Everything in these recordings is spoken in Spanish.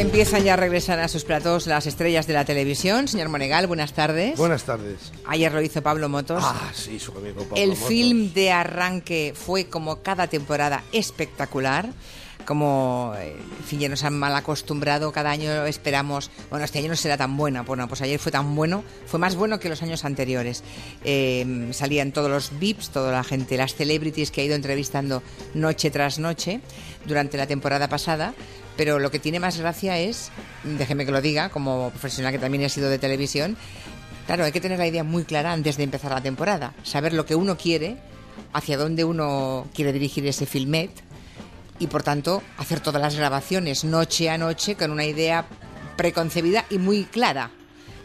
Empiezan ya a regresar a sus platos las estrellas de la televisión. Señor Monegal, buenas tardes. Buenas tardes. Ayer lo hizo Pablo Motos. Ah, sí, su amigo Pablo El Motos. film de arranque fue como cada temporada espectacular. Como, eh, en fin, ya nos han mal acostumbrado, cada año esperamos, bueno, este año no será tan buena, bueno, pues ayer fue tan bueno, fue más bueno que los años anteriores. Eh, salían todos los VIPs, toda la gente, las celebrities que ha ido entrevistando noche tras noche durante la temporada pasada, pero lo que tiene más gracia es, déjeme que lo diga, como profesional que también he sido de televisión, Claro, hay que tener la idea muy clara antes de empezar la temporada, saber lo que uno quiere, hacia dónde uno quiere dirigir ese filmet y por tanto hacer todas las grabaciones noche a noche con una idea preconcebida y muy clara.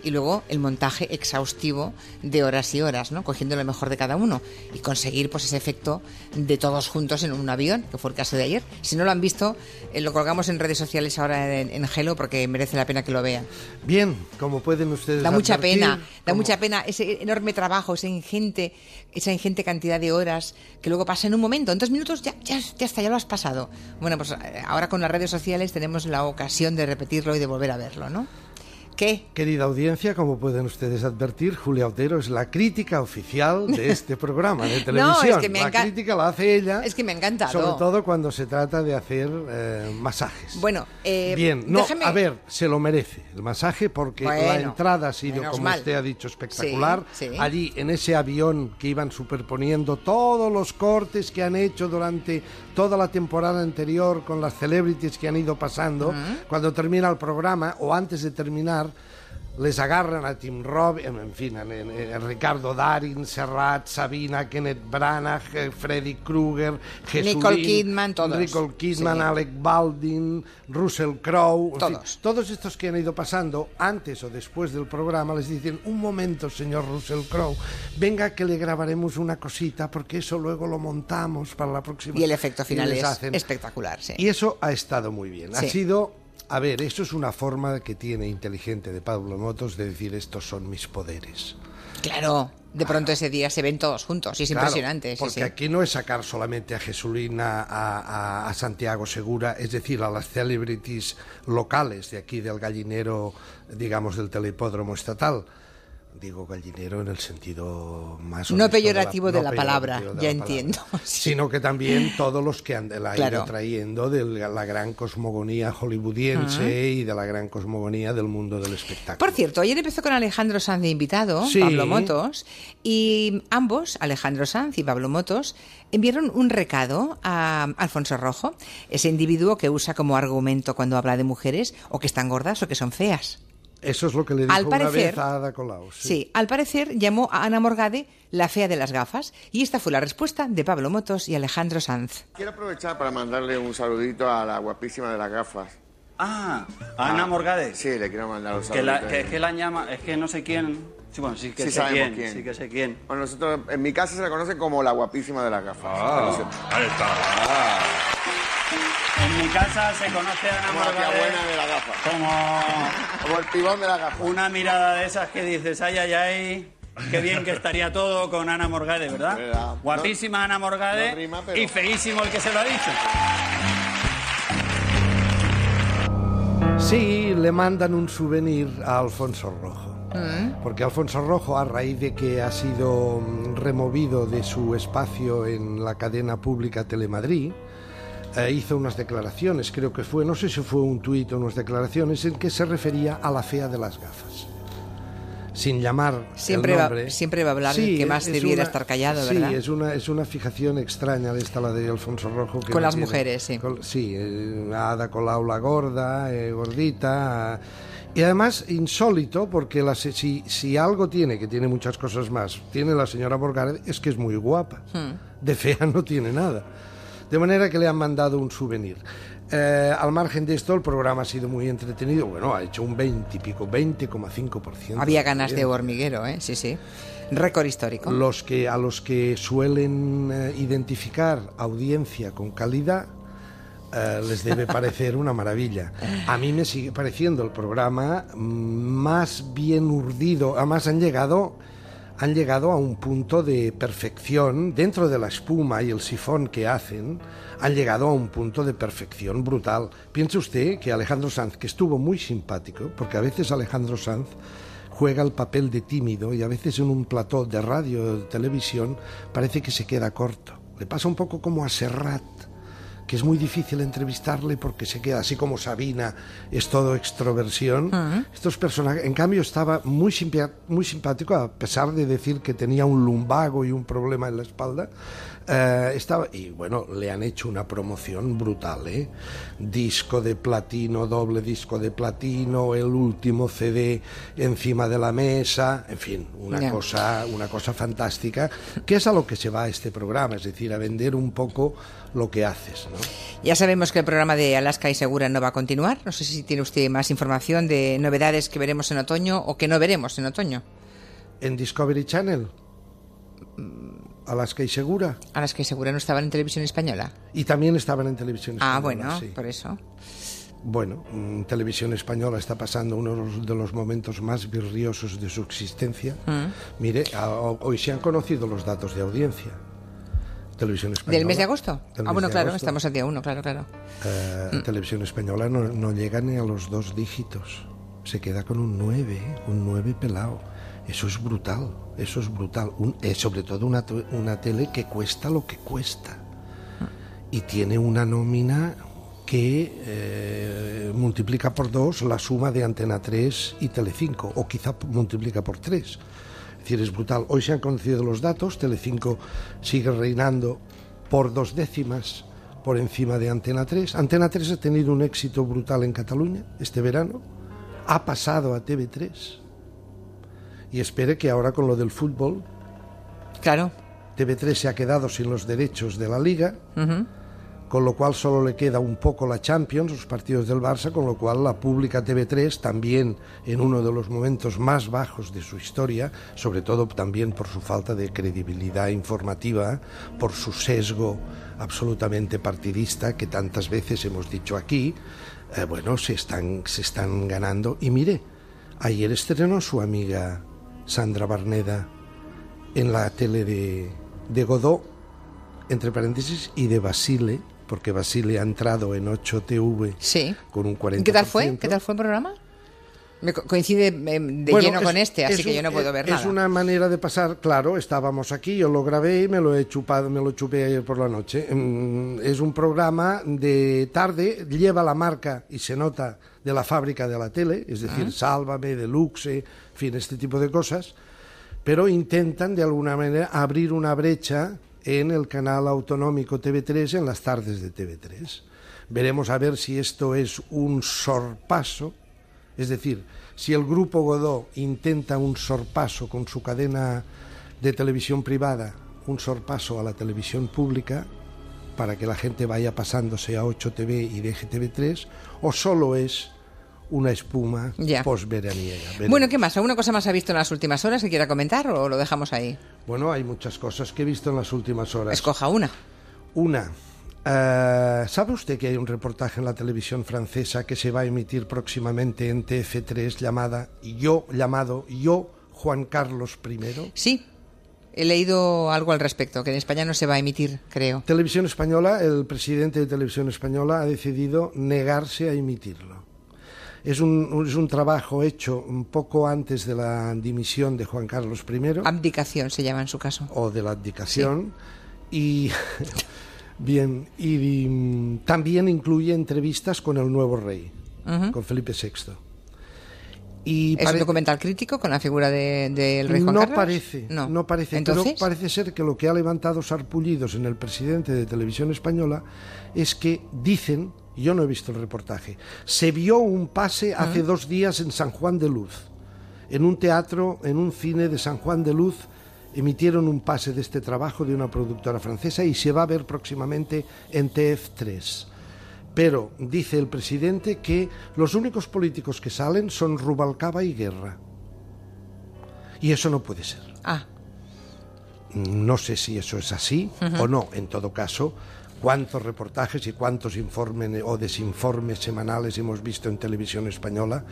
Y luego el montaje exhaustivo de horas y horas, ¿no? Cogiendo lo mejor de cada uno y conseguir pues ese efecto de todos juntos en un avión, que fue el caso de ayer. Si no lo han visto, eh, lo colgamos en redes sociales ahora en, en Gelo porque merece la pena que lo vean. Bien, como pueden ustedes Da mucha advertir, pena, da mucha pena ese enorme trabajo, esa ingente, esa ingente cantidad de horas que luego pasa en un momento, en dos minutos ya, ya, ya está, ya lo has pasado. Bueno, pues eh, ahora con las redes sociales tenemos la ocasión de repetirlo y de volver a verlo, ¿no? ¿Qué? Querida audiencia, como pueden ustedes advertir, Julia Otero es la crítica oficial de este programa de televisión. es que me la crítica la hace ella. Es que me ha encantado. Sobre todo cuando se trata de hacer eh, masajes. Bueno, eh, Bien, no, déjeme- a ver, se lo merece el masaje porque la Bueno, entrada ha sido, como mal. usted ha dicho, espectacular. Sí, sí. Allí, en ese avión que iban superponiendo todos los cortes que han hecho durante toda la temporada anterior con las celebrities que han ido pasando, cuando termina el programa o antes de terminar. Les agarran a Tim Robbins, en fin, a, a- a Ricardo Darin, Serrat, Sabina, Kenneth Branagh, eh, Freddy Krueger, Jesulín, Nicole Kidman, todos. Nicole Kidman, Sí. Alec Baldwin, Russell Crowe, en fin, Todos. todos estos que han ido pasando antes o después del programa les dicen un momento señor Russell Crowe venga que le grabaremos una cosita porque eso luego lo montamos para la próxima Y el efecto final es hacen- espectacular, sí. y eso ha estado muy bien ha sido a ver eso es una forma que tiene inteligente de Pablo Motos de decir estos son mis poderes Claro, de pronto ese día se ven todos juntos y es Claro, impresionante. sí, porque sí. aquí no es sacar solamente a Jesulina, a, a- a Santiago Segura, es decir, a las celebrities locales de aquí del gallinero, digamos, del telepódromo estatal. Digo gallinero en el sentido más... No peyorativo de la no palabra, ya palabra. entiendo. Sino que también todos los que han, la han ido Claro. trayendo de la gran cosmogonía hollywoodiense y de la gran cosmogonía del mundo del espectáculo. Por cierto, ayer empezó con Alejandro Sanz de invitado, Sí. Pablo Motos, y ambos, Alejandro Sanz y Pablo Motos, enviaron un recado a Alfonso Rojo, ese individuo que usa como argumento cuando habla de mujeres o que están gordas o que son feas. Eso es lo que le dijo Al una parecer- vez a Ada Colau. Sí. al parecer llamó a Ana Morgade la fea de las gafas, y esta fue la respuesta de Pablo Motos y Alejandro Sanz. Quiero aprovechar para mandarle un saludito a la guapísima de las gafas. Ah, a Ana Morgade. Sí, le quiero mandar un Que, saludito. la, que es que la llama, es que no sé quién. Sí, bueno, sí que Sí sé sabemos quién, quién. sí que sé quién. Bueno, nosotros, en mi casa se le conoce como la guapísima de las gafas. Ah. Que ahí está. En mi casa se conoce a Ana Como la buena de como Como el pibón de las gafas. una mirada de esas que dices, ay, ay, ay, qué bien que estaría todo con Ana Morgade, ¿verdad? ¿Verdad? Guapísima Ana Morgade no rima, pero- y feísimo el que se lo ha dicho. Sí, le mandan un souvenir a Alfonso Rojo. Porque Alfonso Rojo, a raíz de que ha sido mm, removido de su espacio en la cadena pública Telemadrid, eh, hizo unas declaraciones, creo que fue, no sé si fue un tuit o unas declaraciones, en que se refería a la fea de las gafas. Sin llamar Siempre el va- siempre va a hablar del que más es debiera estar callado, sí, ¿verdad? es una, es una fijación extraña de esta, la de Alfonso Rojo. que Con no las tiene- mujeres, sí. con- sí, eh, Ada Colau la gorda, eh, gordita. y además insólito, porque la si, si algo tiene, que tiene muchas cosas más, tiene la señora Morgade, es que es muy guapa. Hmm. De fea no tiene nada. De manera que le han mandado un souvenir. Eh, al margen de esto, el programa ha sido muy entretenido. Bueno, ha hecho un 20 y pico, 20,5%. Había ganas de hormiguero, ¿eh? Sí, sí. Récord histórico. Los que, a los que suelen eh, identificar audiencia con calidad, eh, les debe parecer una maravilla. A mí me sigue pareciendo el programa mm, más bien urdido. Además han llegado han llegado a un punto de perfección dentro de la espuma y el sifón que hacen, han llegado a un punto de perfección brutal. Piense usted que Alejandro Sanz, que estuvo muy simpático, porque a veces Alejandro Sanz juega el papel de tímido y a veces en un plató de radio o de televisión parece que se queda corto. Le pasa un poco como a Serrat que es muy difícil entrevistarle porque se queda así como Sabina, es todo extroversión. Estos personajes, en cambio, estaba muy, muy simpático, a pesar de decir que tenía un lumbago y un problema en la espalda. Eh, estaba, y bueno, le han hecho una promoción brutal, ¿eh? Disco de platino, doble disco de platino, el último CD encima de la mesa, en fin, una, cosa, una cosa fantástica, que es a lo que se va este programa, es decir, a vender un poco lo que haces. ¿No? Ya sabemos que el programa de Alaska y Segura no va a continuar. No sé si tiene usted más información de novedades que veremos en otoño o que no veremos en otoño. En Discovery Channel. Alaska y Segura. Alaska y Segura no estaban en televisión española. Y también estaban en televisión ah, española. Ah, bueno, por eso. Bueno, mm, Televisión Española está pasando uno de los momentos más virriosos de su existencia. Mm. Mire, hoy se han conocido los datos de audiencia. Televisión Española. ¿Del mes de agosto? ah, bueno, claro, estamos al día uno, claro, claro. Eh, mm. Televisión Española no, llega ni a los dos dígitos. Se queda con un 9, un 9 pelado. Eso es brutal, eso es brutal. es sobre todo una, una tele que cuesta lo que cuesta. Y tiene una nómina que eh, multiplica por dos la suma de Antena 3 y Telecinco, o quizá multiplica por tres decir, es brutal. Hoy se han conocido los datos, Telecinco sigue reinando por dos décimas por encima de Antena 3. Antena 3 ha tenido un éxito brutal en Cataluña este verano, ha pasado a TV3 y espere que ahora con lo del fútbol, claro, TV3 se ha quedado sin los derechos de la liga con lo cual solo le queda un poco la Champions, los partidos del Barça, con lo cual la pública TV3 también en uno de los momentos más bajos de su historia, sobre todo también por su falta de credibilidad informativa, por su sesgo absolutamente partidista que tantas veces hemos dicho aquí, eh, bueno, se están, se están ganando. Y mire, ayer estrenó su amiga Sandra Barneda en la tele de, de Godó, entre paréntesis, y de Basile, porque Basile ha entrado en 8TV sí. con un 40%. ¿Qué tal fue? ¿Qué tal fue el programa? Me coincide em, de lleno con este, así que yo no puedo ver nada. Es una manera de pasar, claro, estábamos aquí, yo lo grabé y me lo he chupado, me lo chupé ayer por la noche. Em, es un programa de tarde, lleva la marca y se nota de la fábrica de la tele, es decir, Sálvame, Deluxe, en fin, este tipo de cosas, pero intentan de alguna manera abrir una brecha en el canal autonómico TV3 en las tardes de TV3. Veremos a ver si esto es un sorpaso, es decir, si el grupo Godó intenta un sorpaso con su cadena de televisión privada, un sorpaso a la televisión pública, para que la gente vaya pasándose a 8TV y deje TV3, o solo es una espuma posveraniega. Bueno, ¿qué más? ¿Alguna cosa más ha visto en las últimas horas que quiera comentar o lo dejamos ahí? Bueno, hay muchas cosas que he visto en las últimas horas. Escoja una. Una. Eh, ¿Sabe usted que hay un reportaje en la televisión francesa que se va a emitir próximamente en TF3 llamada Yo, llamado Yo, Juan Carlos I? Sí, he leído algo al respecto, que en España no se va a emitir, creo. Televisión Española, el presidente de Televisión Española ha decidido negarse a emitirlo. Es un, es un trabajo hecho un poco antes de la dimisión de Juan Carlos I. Abdicación se llama en su caso. O de la abdicación. Y. Bien, y, mm, también incluye entrevistas con el nuevo rey, con Felipe VI. Y ¿Es un documental crítico con la figura del de, rey Juan no Carlos? Parece, no. no parece, ¿Entonces? pero parece ser que lo que ha levantado sarpullidos en el presidente de Televisión Española es que dicen yo no he visto el reportaje. Se vio un pase hace dos días en San Juan de Luz. En un teatro, en un cine de San Juan de Luz, emitieron un pase de este trabajo de una productora francesa y se va a ver próximamente en TF3. Pero dice el presidente que los únicos políticos que salen son Rubalcaba y Guerra. Y eso no puede ser. Ah. No sé si eso es así o no. En todo caso, cuántos reportajes y cuántos informes o desinformes semanales hemos visto en televisión española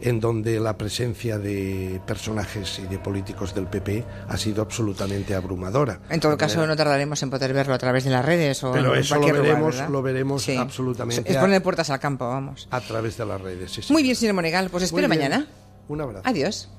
en donde la presencia de personajes y de políticos del PP ha sido absolutamente abrumadora. En todo caso, no tardaremos en poder verlo a través de las redes o Pero en eso lo cualquier veremos, lo veremos Sí. absolutamente Es poner puertas al campo, vamos. a través de las redes. sí, sí. Muy bien, señor Monegal, pues espero mañana. Un abrazo. Adiós.